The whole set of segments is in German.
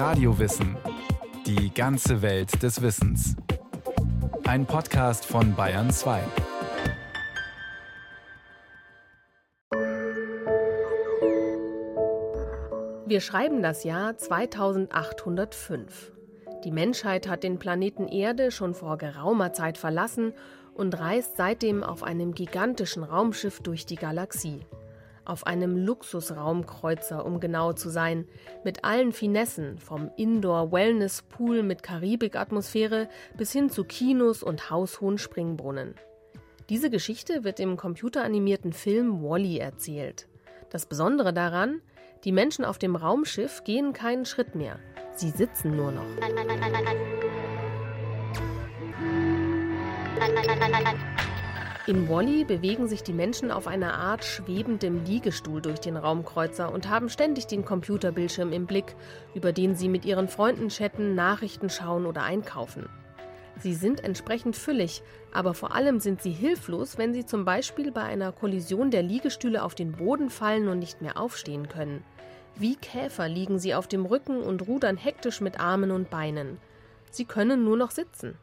Radiowissen. Die ganze Welt des Wissens. Ein Podcast von Bayern 2. Wir schreiben das Jahr 2805. Die Menschheit hat den Planeten Erde schon vor geraumer Zeit verlassen und reist seitdem auf einem gigantischen Raumschiff durch die Galaxie auf einem Luxusraumkreuzer, um genau zu sein, mit allen Finessen, vom Indoor-Wellness-Pool mit Karibik-Atmosphäre bis hin zu Kinos und haushohen Springbrunnen. Diese Geschichte wird im computeranimierten Film Wally -E erzählt. Das Besondere daran, die Menschen auf dem Raumschiff gehen keinen Schritt mehr. Sie sitzen nur noch. In Wally bewegen sich die Menschen auf einer Art schwebendem Liegestuhl durch den Raumkreuzer und haben ständig den Computerbildschirm im Blick, über den sie mit ihren Freunden chatten, Nachrichten schauen oder einkaufen. Sie sind entsprechend füllig, aber vor allem sind sie hilflos, wenn sie zum Beispiel bei einer Kollision der Liegestühle auf den Boden fallen und nicht mehr aufstehen können. Wie Käfer liegen sie auf dem Rücken und rudern hektisch mit Armen und Beinen. Sie können nur noch sitzen.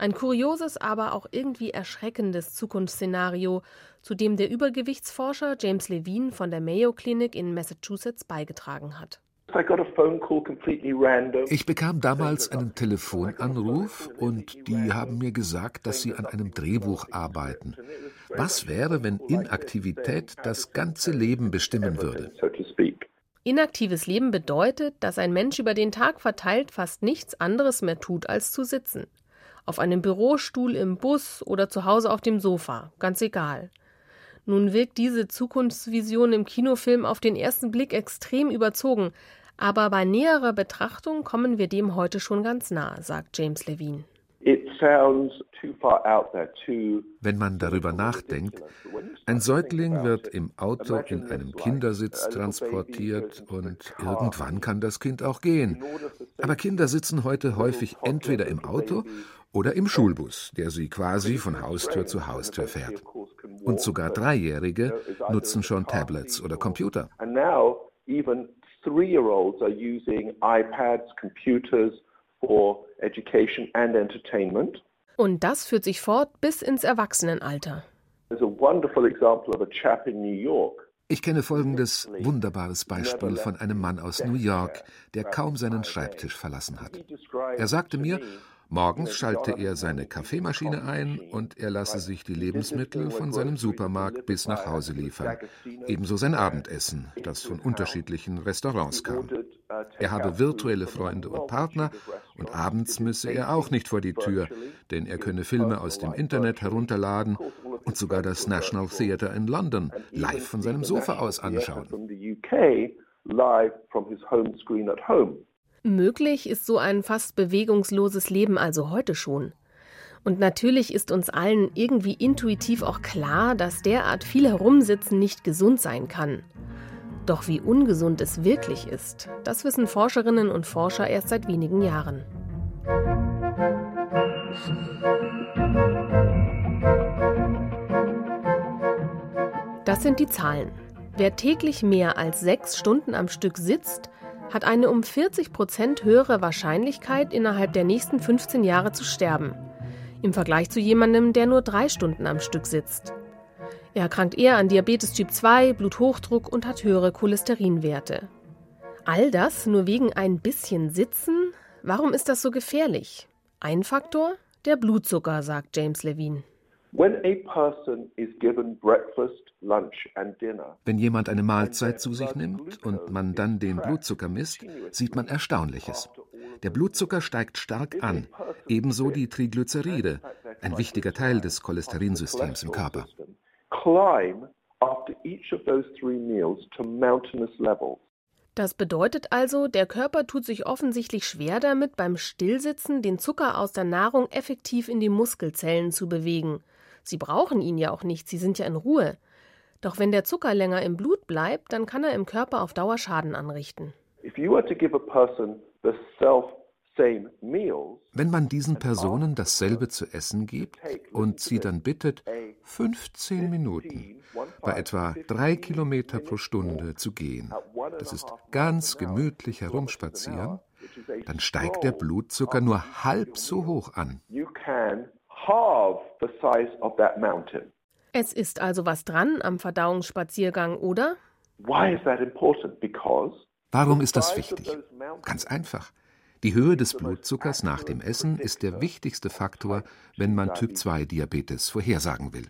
Ein kurioses, aber auch irgendwie erschreckendes Zukunftsszenario, zu dem der Übergewichtsforscher James Levine von der Mayo Clinic in Massachusetts beigetragen hat. Ich bekam damals einen Telefonanruf und die haben mir gesagt, dass sie an einem Drehbuch arbeiten. Was wäre, wenn Inaktivität das ganze Leben bestimmen würde? Inaktives Leben bedeutet, dass ein Mensch über den Tag verteilt fast nichts anderes mehr tut, als zu sitzen auf einem Bürostuhl im Bus oder zu Hause auf dem Sofa, ganz egal. Nun wirkt diese Zukunftsvision im Kinofilm auf den ersten Blick extrem überzogen, aber bei näherer Betrachtung kommen wir dem heute schon ganz nah, sagt James Levine. Wenn man darüber nachdenkt, ein Säugling wird im Auto in einem Kindersitz transportiert und irgendwann kann das Kind auch gehen. Aber Kinder sitzen heute häufig entweder im Auto oder im Schulbus, der sie quasi von Haustür zu Haustür fährt. Und sogar Dreijährige nutzen schon Tablets oder Computer. Und das führt sich fort bis ins Erwachsenenalter. Ich kenne folgendes wunderbares Beispiel von einem Mann aus New York, der kaum seinen Schreibtisch verlassen hat. Er sagte mir, Morgens schalte er seine Kaffeemaschine ein und er lasse sich die Lebensmittel von seinem Supermarkt bis nach Hause liefern. Ebenso sein Abendessen, das von unterschiedlichen Restaurants kam. Er habe virtuelle Freunde und Partner und abends müsse er auch nicht vor die Tür, denn er könne Filme aus dem Internet herunterladen und sogar das National Theatre in London live von seinem Sofa aus anschauen. Möglich ist so ein fast bewegungsloses Leben also heute schon. Und natürlich ist uns allen irgendwie intuitiv auch klar, dass derart viel Herumsitzen nicht gesund sein kann. Doch wie ungesund es wirklich ist, das wissen Forscherinnen und Forscher erst seit wenigen Jahren. Das sind die Zahlen. Wer täglich mehr als sechs Stunden am Stück sitzt, hat eine um 40 Prozent höhere Wahrscheinlichkeit, innerhalb der nächsten 15 Jahre zu sterben. Im Vergleich zu jemandem, der nur drei Stunden am Stück sitzt. Er erkrankt eher an Diabetes Typ 2, Bluthochdruck und hat höhere Cholesterinwerte. All das nur wegen ein bisschen Sitzen? Warum ist das so gefährlich? Ein Faktor? Der Blutzucker, sagt James Levine. Wenn jemand eine Mahlzeit zu sich nimmt und man dann den Blutzucker misst, sieht man Erstaunliches. Der Blutzucker steigt stark an, ebenso die Triglyceride, ein wichtiger Teil des Cholesterinsystems im Körper. Das bedeutet also, der Körper tut sich offensichtlich schwer damit, beim Stillsitzen den Zucker aus der Nahrung effektiv in die Muskelzellen zu bewegen. Sie brauchen ihn ja auch nicht, sie sind ja in Ruhe. Doch wenn der Zucker länger im Blut bleibt, dann kann er im Körper auf Dauer Schaden anrichten. Wenn man diesen Personen dasselbe zu essen gibt und sie dann bittet, 15 Minuten bei etwa drei Kilometer pro Stunde zu gehen, das ist ganz gemütlich herumspazieren, dann steigt der Blutzucker nur halb so hoch an. Es ist also was dran am Verdauungsspaziergang, oder? Warum ist das wichtig? Ganz einfach. Die Höhe des Blutzuckers nach dem Essen ist der wichtigste Faktor, wenn man Typ-2-Diabetes vorhersagen will.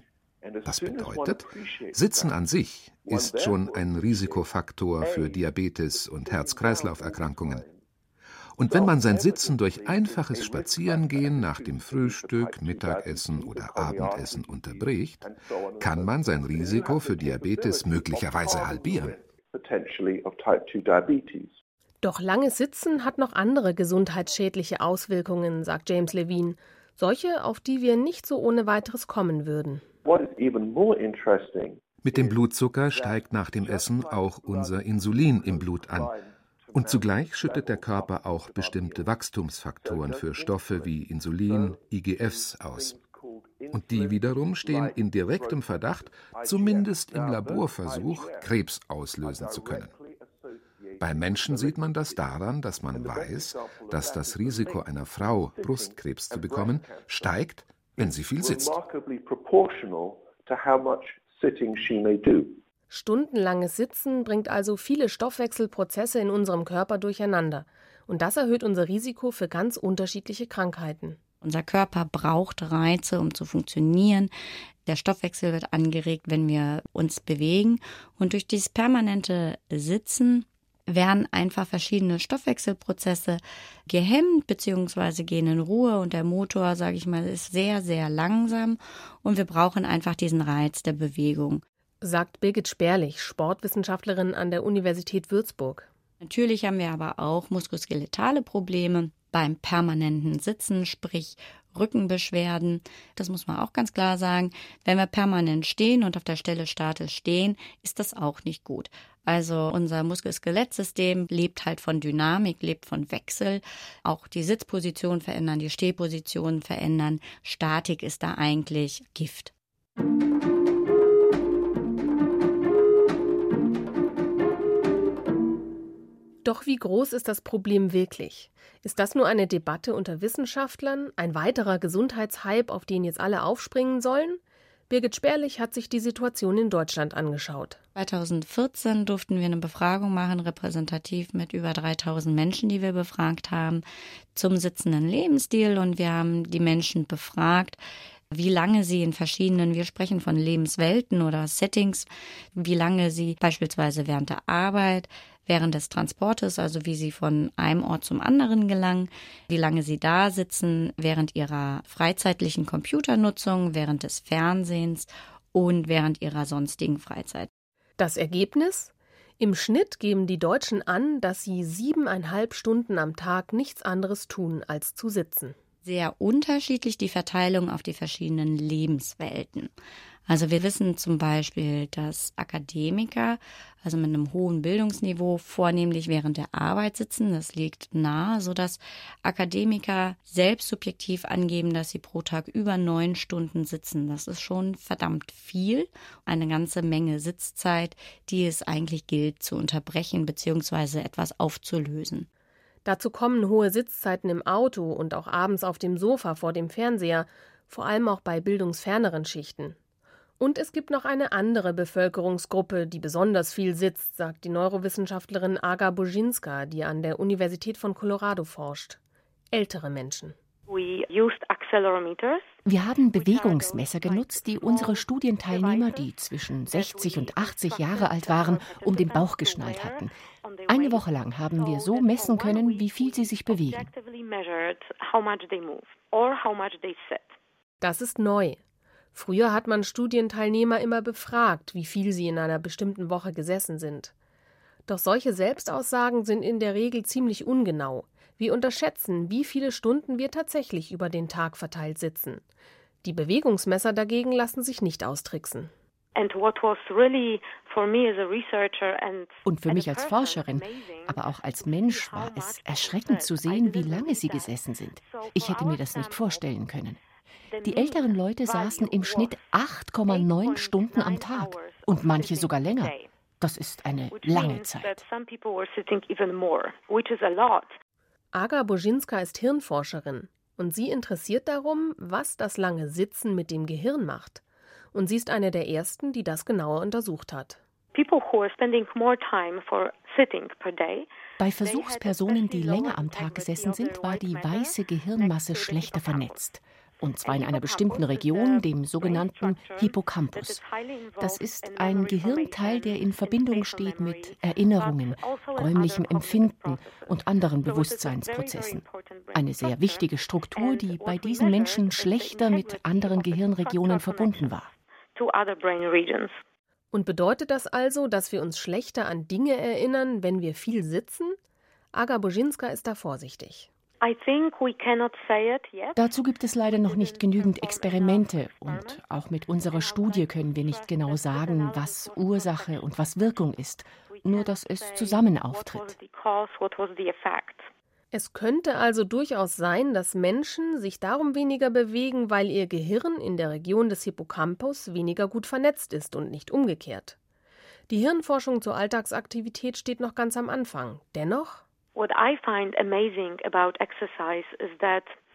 Das bedeutet, Sitzen an sich ist schon ein Risikofaktor für Diabetes und Herz-Kreislauf-Erkrankungen. Und wenn man sein Sitzen durch einfaches Spazierengehen nach dem Frühstück, Mittagessen oder Abendessen unterbricht, kann man sein Risiko für Diabetes möglicherweise halbieren. Doch langes Sitzen hat noch andere gesundheitsschädliche Auswirkungen, sagt James Levine, solche, auf die wir nicht so ohne weiteres kommen würden. Mit dem Blutzucker steigt nach dem Essen auch unser Insulin im Blut an. Und zugleich schüttet der Körper auch bestimmte Wachstumsfaktoren für Stoffe wie Insulin, IGFs aus. Und die wiederum stehen in direktem Verdacht, zumindest im Laborversuch, Krebs auslösen zu können. Bei Menschen sieht man das daran, dass man weiß, dass das Risiko einer Frau, Brustkrebs zu bekommen, steigt, wenn sie viel sitzt. Stundenlanges Sitzen bringt also viele Stoffwechselprozesse in unserem Körper durcheinander. Und das erhöht unser Risiko für ganz unterschiedliche Krankheiten. Unser Körper braucht Reize, um zu funktionieren. Der Stoffwechsel wird angeregt, wenn wir uns bewegen. Und durch dieses permanente Sitzen werden einfach verschiedene Stoffwechselprozesse gehemmt bzw. gehen in Ruhe und der Motor, sage ich mal, ist sehr, sehr langsam und wir brauchen einfach diesen Reiz der Bewegung sagt Birgit Sperlich, Sportwissenschaftlerin an der Universität Würzburg. Natürlich haben wir aber auch muskuloskeletale Probleme beim permanenten Sitzen, sprich Rückenbeschwerden. Das muss man auch ganz klar sagen. Wenn wir permanent stehen und auf der Stelle statisch stehen, ist das auch nicht gut. Also unser Muskel-Skelettsystem lebt halt von Dynamik, lebt von Wechsel. Auch die Sitzposition verändern, die Stehposition verändern. Statik ist da eigentlich Gift. Doch wie groß ist das Problem wirklich? Ist das nur eine Debatte unter Wissenschaftlern, ein weiterer Gesundheitshype, auf den jetzt alle aufspringen sollen? Birgit Sperlich hat sich die Situation in Deutschland angeschaut. 2014 durften wir eine Befragung machen, repräsentativ mit über 3000 Menschen, die wir befragt haben, zum sitzenden Lebensstil. Und wir haben die Menschen befragt, wie lange sie in verschiedenen, wir sprechen von Lebenswelten oder Settings, wie lange sie beispielsweise während der Arbeit, während des Transportes, also wie sie von einem Ort zum anderen gelangen, wie lange sie da sitzen während ihrer freizeitlichen Computernutzung, während des Fernsehens und während ihrer sonstigen Freizeit. Das Ergebnis? Im Schnitt geben die Deutschen an, dass sie siebeneinhalb Stunden am Tag nichts anderes tun, als zu sitzen sehr unterschiedlich die Verteilung auf die verschiedenen Lebenswelten. Also wir wissen zum Beispiel, dass Akademiker, also mit einem hohen Bildungsniveau, vornehmlich während der Arbeit sitzen. Das liegt nahe, sodass Akademiker selbst subjektiv angeben, dass sie pro Tag über neun Stunden sitzen. Das ist schon verdammt viel, eine ganze Menge Sitzzeit, die es eigentlich gilt zu unterbrechen bzw. etwas aufzulösen. Dazu kommen hohe Sitzzeiten im Auto und auch abends auf dem Sofa vor dem Fernseher, vor allem auch bei bildungsferneren Schichten. Und es gibt noch eine andere Bevölkerungsgruppe, die besonders viel sitzt, sagt die Neurowissenschaftlerin Aga Bozinska, die an der Universität von Colorado forscht. Ältere Menschen. Wir haben Bewegungsmesser genutzt, die unsere Studienteilnehmer, die zwischen 60 und 80 Jahre alt waren, um den Bauch geschnallt hatten. Eine Woche lang haben wir so messen können, wie viel sie sich bewegen. Das ist neu. Früher hat man Studienteilnehmer immer befragt, wie viel sie in einer bestimmten Woche gesessen sind. Doch solche Selbstaussagen sind in der Regel ziemlich ungenau. Wir unterschätzen, wie viele Stunden wir tatsächlich über den Tag verteilt sitzen. Die Bewegungsmesser dagegen lassen sich nicht austricksen. Und für mich als Forscherin, aber auch als Mensch war es erschreckend zu sehen, wie lange sie gesessen sind. Ich hätte mir das nicht vorstellen können. Die älteren Leute saßen im Schnitt 8,9 Stunden am Tag und manche sogar länger. Das ist eine lange Zeit. Aga Bożinska ist Hirnforscherin und sie interessiert darum, was das lange Sitzen mit dem Gehirn macht. Und sie ist eine der ersten, die das genauer untersucht hat. Bei Versuchspersonen, die länger am Tag gesessen sind, war die weiße Gehirnmasse schlechter vernetzt und zwar in einer bestimmten Region, dem sogenannten Hippocampus. Das ist ein Gehirnteil, der in Verbindung steht mit Erinnerungen, räumlichem Empfinden und anderen Bewusstseinsprozessen. Eine sehr wichtige Struktur, die bei diesen Menschen schlechter mit anderen Gehirnregionen verbunden war. Und bedeutet das also, dass wir uns schlechter an Dinge erinnern, wenn wir viel sitzen? Aga Bożinska ist da vorsichtig. Dazu gibt es leider noch nicht genügend Experimente und auch mit unserer Studie können wir nicht genau sagen, was Ursache und was Wirkung ist, nur dass es zusammen auftritt. Es könnte also durchaus sein, dass Menschen sich darum weniger bewegen, weil ihr Gehirn in der Region des Hippocampus weniger gut vernetzt ist und nicht umgekehrt. Die Hirnforschung zur Alltagsaktivität steht noch ganz am Anfang. Dennoch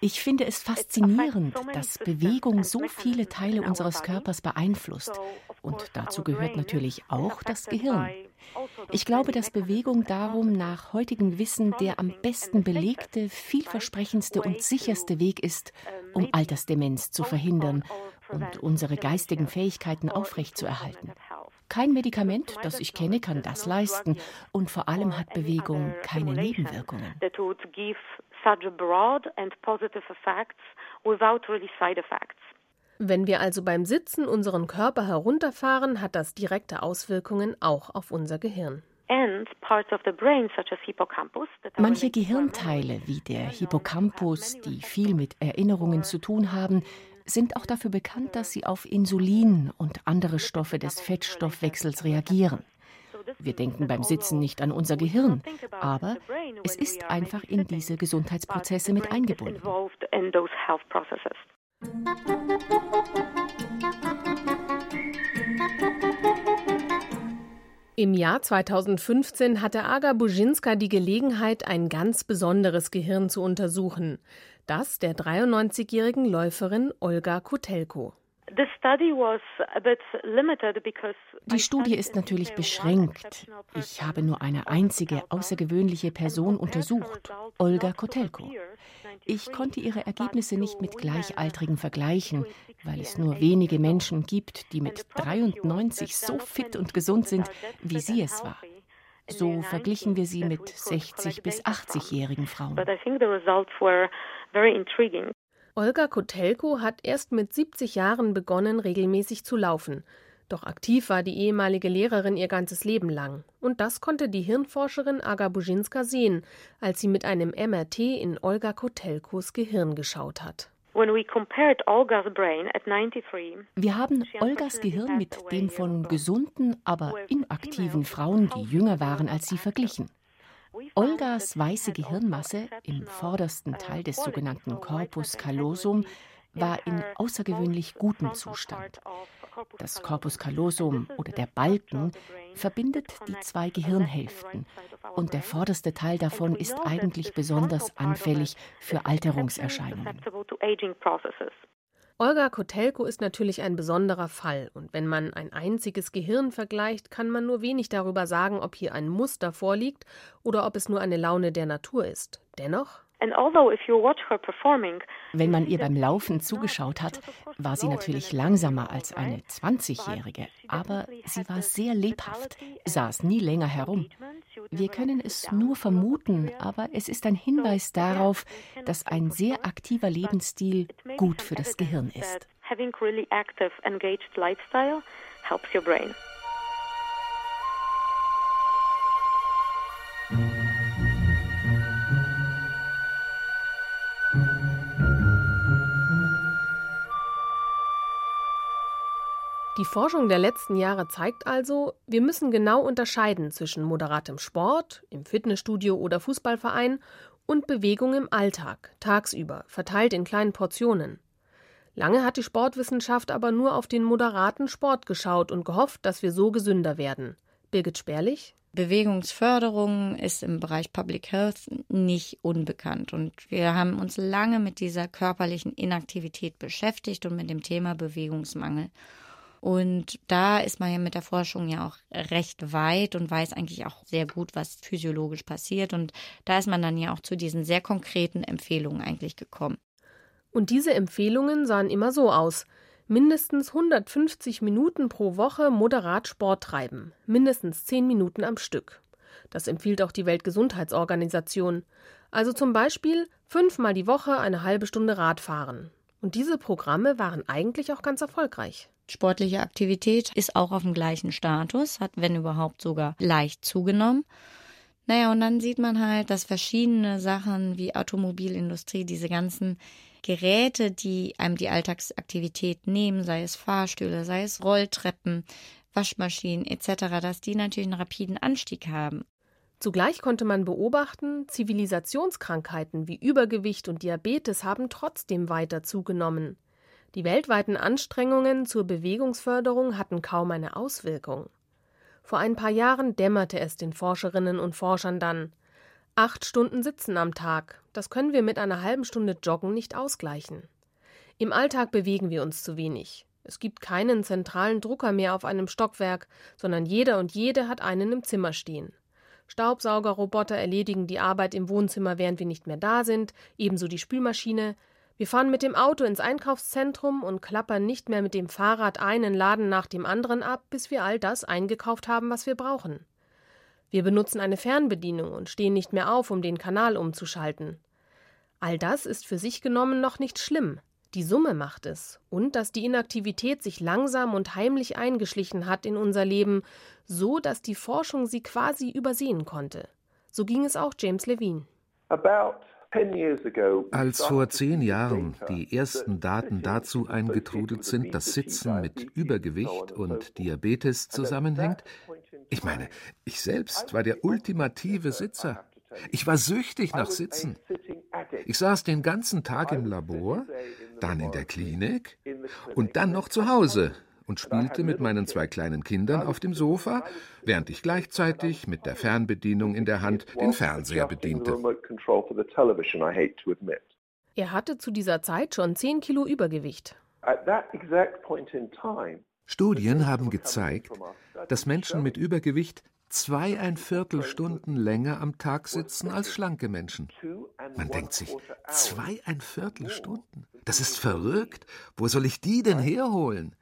ich finde es faszinierend, dass Bewegung so viele Teile unseres Körpers beeinflusst. Und dazu gehört natürlich auch das Gehirn. Also ich glaube, dass Bewegung darum nach heutigem Wissen der am besten belegte, vielversprechendste und sicherste Weg ist, um Altersdemenz zu verhindern und unsere geistigen Fähigkeiten aufrechtzuerhalten. Kein Medikament, das ich kenne, kann das leisten. Und vor allem hat Bewegung keine Nebenwirkungen. Wenn wir also beim Sitzen unseren Körper herunterfahren, hat das direkte Auswirkungen auch auf unser Gehirn. Manche Gehirnteile wie der Hippocampus, die viel mit Erinnerungen zu tun haben, sind auch dafür bekannt, dass sie auf Insulin und andere Stoffe des Fettstoffwechsels reagieren. Wir denken beim Sitzen nicht an unser Gehirn, aber es ist einfach in diese Gesundheitsprozesse mit eingebunden. Im Jahr 2015 hatte Aga Buzinska die Gelegenheit, ein ganz besonderes Gehirn zu untersuchen das der 93-jährigen Läuferin Olga Kotelko. Die Studie ist natürlich beschränkt. Ich habe nur eine einzige außergewöhnliche Person untersucht, Olga Kotelko. Ich konnte ihre Ergebnisse nicht mit Gleichaltrigen vergleichen, weil es nur wenige Menschen gibt, die mit 93 so fit und gesund sind, wie sie es war. So verglichen wir sie mit 60- bis 80-jährigen Frauen. Olga Kotelko hat erst mit 70 Jahren begonnen, regelmäßig zu laufen. Doch aktiv war die ehemalige Lehrerin ihr ganzes Leben lang. Und das konnte die Hirnforscherin Aga Buzinska sehen, als sie mit einem MRT in Olga Kotelkos Gehirn geschaut hat. Wir haben Olgas Gehirn mit dem von gesunden, aber inaktiven Frauen, die jünger waren als sie, verglichen. Olgas weiße Gehirnmasse im vordersten Teil des sogenannten Corpus callosum war in außergewöhnlich gutem Zustand. Das Corpus callosum oder der Balken verbindet die zwei Gehirnhälften und der vorderste Teil davon ist eigentlich besonders anfällig für Alterungserscheinungen. Olga Kotelko ist natürlich ein besonderer Fall, und wenn man ein einziges Gehirn vergleicht, kann man nur wenig darüber sagen, ob hier ein Muster vorliegt oder ob es nur eine Laune der Natur ist. Dennoch wenn man ihr beim Laufen zugeschaut hat, war sie natürlich langsamer als eine 20-Jährige, aber sie war sehr lebhaft, saß nie länger herum. Wir können es nur vermuten, aber es ist ein Hinweis darauf, dass ein sehr aktiver Lebensstil gut für das Gehirn ist. Having really active, engaged lifestyle helps your brain. Die Forschung der letzten Jahre zeigt also, wir müssen genau unterscheiden zwischen moderatem Sport, im Fitnessstudio oder Fußballverein und Bewegung im Alltag, tagsüber, verteilt in kleinen Portionen. Lange hat die Sportwissenschaft aber nur auf den moderaten Sport geschaut und gehofft, dass wir so gesünder werden. Birgit Sperlich Bewegungsförderung ist im Bereich Public Health nicht unbekannt. Und wir haben uns lange mit dieser körperlichen Inaktivität beschäftigt und mit dem Thema Bewegungsmangel. Und da ist man ja mit der Forschung ja auch recht weit und weiß eigentlich auch sehr gut, was physiologisch passiert. Und da ist man dann ja auch zu diesen sehr konkreten Empfehlungen eigentlich gekommen. Und diese Empfehlungen sahen immer so aus mindestens 150 Minuten pro Woche moderat Sport treiben, mindestens 10 Minuten am Stück. Das empfiehlt auch die Weltgesundheitsorganisation. Also zum Beispiel fünfmal die Woche eine halbe Stunde Radfahren. Und diese Programme waren eigentlich auch ganz erfolgreich. Sportliche Aktivität ist auch auf dem gleichen Status, hat wenn überhaupt sogar leicht zugenommen. Naja, und dann sieht man halt, dass verschiedene Sachen wie Automobilindustrie, diese ganzen Geräte, die einem die Alltagsaktivität nehmen, sei es Fahrstühle, sei es Rolltreppen, Waschmaschinen etc., dass die natürlich einen rapiden Anstieg haben. Zugleich konnte man beobachten, Zivilisationskrankheiten wie Übergewicht und Diabetes haben trotzdem weiter zugenommen. Die weltweiten Anstrengungen zur Bewegungsförderung hatten kaum eine Auswirkung. Vor ein paar Jahren dämmerte es den Forscherinnen und Forschern dann. Acht Stunden Sitzen am Tag, das können wir mit einer halben Stunde Joggen nicht ausgleichen. Im Alltag bewegen wir uns zu wenig. Es gibt keinen zentralen Drucker mehr auf einem Stockwerk, sondern jeder und jede hat einen im Zimmer stehen. Staubsaugerroboter erledigen die Arbeit im Wohnzimmer, während wir nicht mehr da sind, ebenso die Spülmaschine. Wir fahren mit dem Auto ins Einkaufszentrum und klappern nicht mehr mit dem Fahrrad einen Laden nach dem anderen ab, bis wir all das eingekauft haben, was wir brauchen. Wir benutzen eine Fernbedienung und stehen nicht mehr auf, um den Kanal umzuschalten. All das ist für sich genommen noch nicht schlimm. Die Summe macht es. Und dass die Inaktivität sich langsam und heimlich eingeschlichen hat in unser Leben, so dass die Forschung sie quasi übersehen konnte. So ging es auch James Levine. Als vor zehn Jahren die ersten Daten dazu eingetrudelt sind, dass Sitzen mit Übergewicht und Diabetes zusammenhängt, ich meine, ich selbst war der ultimative Sitzer. Ich war süchtig nach Sitzen. Ich saß den ganzen Tag im Labor, dann in der Klinik und dann noch zu Hause und spielte mit meinen zwei kleinen Kindern auf dem Sofa, während ich gleichzeitig mit der Fernbedienung in der Hand den Fernseher bediente. Er hatte zu dieser Zeit schon 10 Kilo Übergewicht. Studien haben gezeigt, dass Menschen mit Übergewicht zweieinviertel Stunden länger am Tag sitzen als schlanke Menschen. Man denkt sich, zweieinviertel Stunden? Das ist verrückt. Wo soll ich die denn herholen?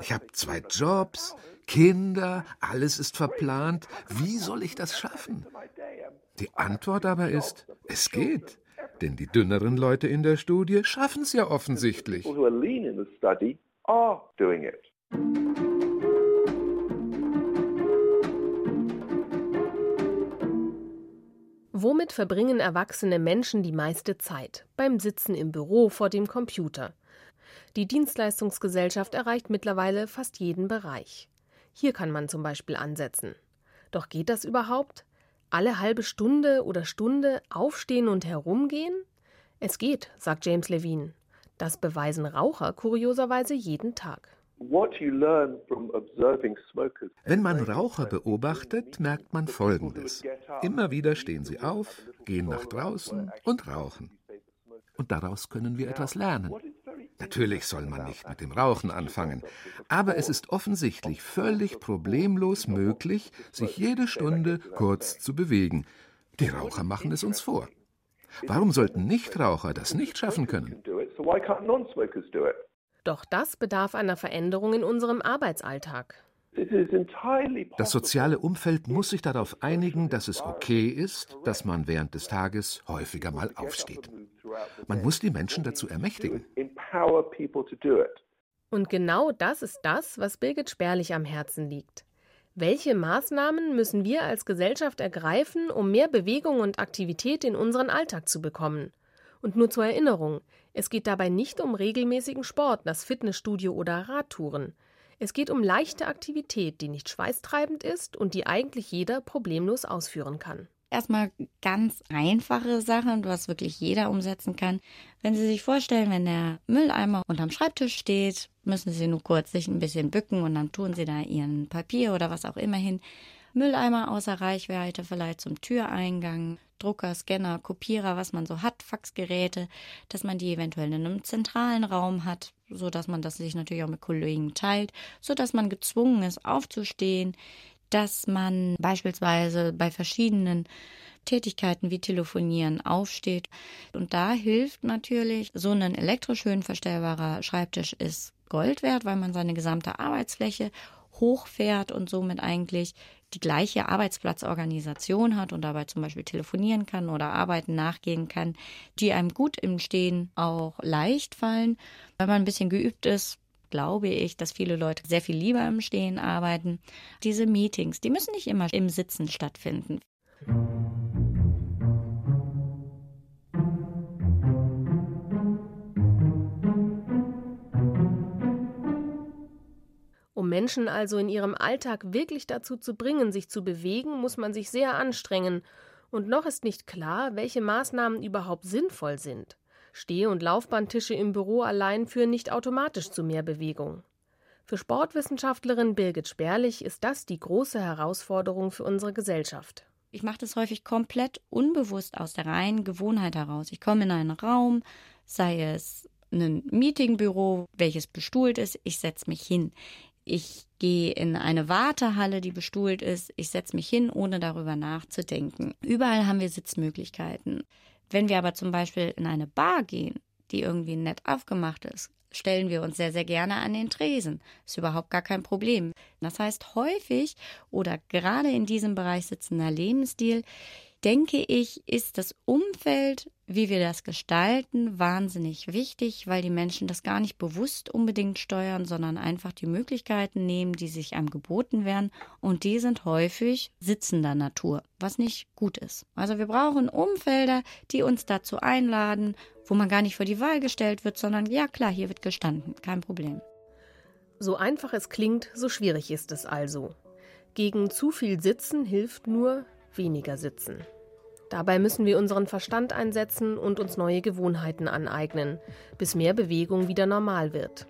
Ich habe zwei Jobs, Kinder, alles ist verplant. Wie soll ich das schaffen? Die Antwort aber ist, es geht. Denn die dünneren Leute in der Studie schaffen es ja offensichtlich. Womit verbringen erwachsene Menschen die meiste Zeit? Beim Sitzen im Büro vor dem Computer. Die Dienstleistungsgesellschaft erreicht mittlerweile fast jeden Bereich. Hier kann man zum Beispiel ansetzen. Doch geht das überhaupt? Alle halbe Stunde oder Stunde aufstehen und herumgehen? Es geht, sagt James Levine. Das beweisen Raucher kurioserweise jeden Tag. Wenn man Raucher beobachtet, merkt man Folgendes. Immer wieder stehen sie auf, gehen nach draußen und rauchen. Und daraus können wir etwas lernen. Natürlich soll man nicht mit dem Rauchen anfangen, aber es ist offensichtlich völlig problemlos möglich, sich jede Stunde kurz zu bewegen. Die Raucher machen es uns vor. Warum sollten Nichtraucher das nicht schaffen können? Doch das bedarf einer Veränderung in unserem Arbeitsalltag. Das soziale Umfeld muss sich darauf einigen, dass es okay ist, dass man während des Tages häufiger mal aufsteht. Man muss die Menschen dazu ermächtigen. Und genau das ist das, was Birgit Sperlich am Herzen liegt. Welche Maßnahmen müssen wir als Gesellschaft ergreifen, um mehr Bewegung und Aktivität in unseren Alltag zu bekommen? Und nur zur Erinnerung, es geht dabei nicht um regelmäßigen Sport, das Fitnessstudio oder Radtouren. Es geht um leichte Aktivität, die nicht schweißtreibend ist und die eigentlich jeder problemlos ausführen kann. Erstmal ganz einfache Sachen, was wirklich jeder umsetzen kann. Wenn Sie sich vorstellen, wenn der Mülleimer unterm Schreibtisch steht, müssen Sie nur kurz sich ein bisschen bücken und dann tun Sie da Ihren Papier oder was auch immer hin. Mülleimer außer Reichweite, vielleicht zum Türeingang, Drucker, Scanner, Kopierer, was man so hat, Faxgeräte, dass man die eventuell in einem zentralen Raum hat, so dass man das sich natürlich auch mit Kollegen teilt, so dass man gezwungen ist, aufzustehen, dass man beispielsweise bei verschiedenen Tätigkeiten wie Telefonieren aufsteht. Und da hilft natürlich, so ein elektrisch höhenverstellbarer Schreibtisch ist Gold wert, weil man seine gesamte Arbeitsfläche hochfährt und somit eigentlich die gleiche Arbeitsplatzorganisation hat und dabei zum Beispiel telefonieren kann oder Arbeiten nachgehen kann, die einem gut im Stehen auch leicht fallen. Wenn man ein bisschen geübt ist, glaube ich, dass viele Leute sehr viel lieber im Stehen arbeiten. Diese Meetings, die müssen nicht immer im Sitzen stattfinden. Menschen also in ihrem Alltag wirklich dazu zu bringen, sich zu bewegen, muss man sich sehr anstrengen. Und noch ist nicht klar, welche Maßnahmen überhaupt sinnvoll sind. Steh- und Laufbahntische im Büro allein führen nicht automatisch zu mehr Bewegung. Für Sportwissenschaftlerin Birgit Sperlich ist das die große Herausforderung für unsere Gesellschaft. Ich mache das häufig komplett unbewusst aus der reinen Gewohnheit heraus. Ich komme in einen Raum, sei es ein Meetingbüro, welches bestuhlt ist, ich setze mich hin. Ich gehe in eine Wartehalle, die bestuhlt ist. Ich setze mich hin, ohne darüber nachzudenken. Überall haben wir Sitzmöglichkeiten. Wenn wir aber zum Beispiel in eine Bar gehen, die irgendwie nett aufgemacht ist, stellen wir uns sehr, sehr gerne an den Tresen. Ist überhaupt gar kein Problem. Das heißt, häufig oder gerade in diesem Bereich sitzender Lebensstil denke ich, ist das Umfeld, wie wir das gestalten, wahnsinnig wichtig, weil die Menschen das gar nicht bewusst unbedingt steuern, sondern einfach die Möglichkeiten nehmen, die sich einem geboten werden. Und die sind häufig sitzender Natur, was nicht gut ist. Also wir brauchen Umfelder, die uns dazu einladen, wo man gar nicht vor die Wahl gestellt wird, sondern ja klar, hier wird gestanden, kein Problem. So einfach es klingt, so schwierig ist es also. Gegen zu viel Sitzen hilft nur weniger Sitzen. Dabei müssen wir unseren Verstand einsetzen und uns neue Gewohnheiten aneignen, bis mehr Bewegung wieder normal wird.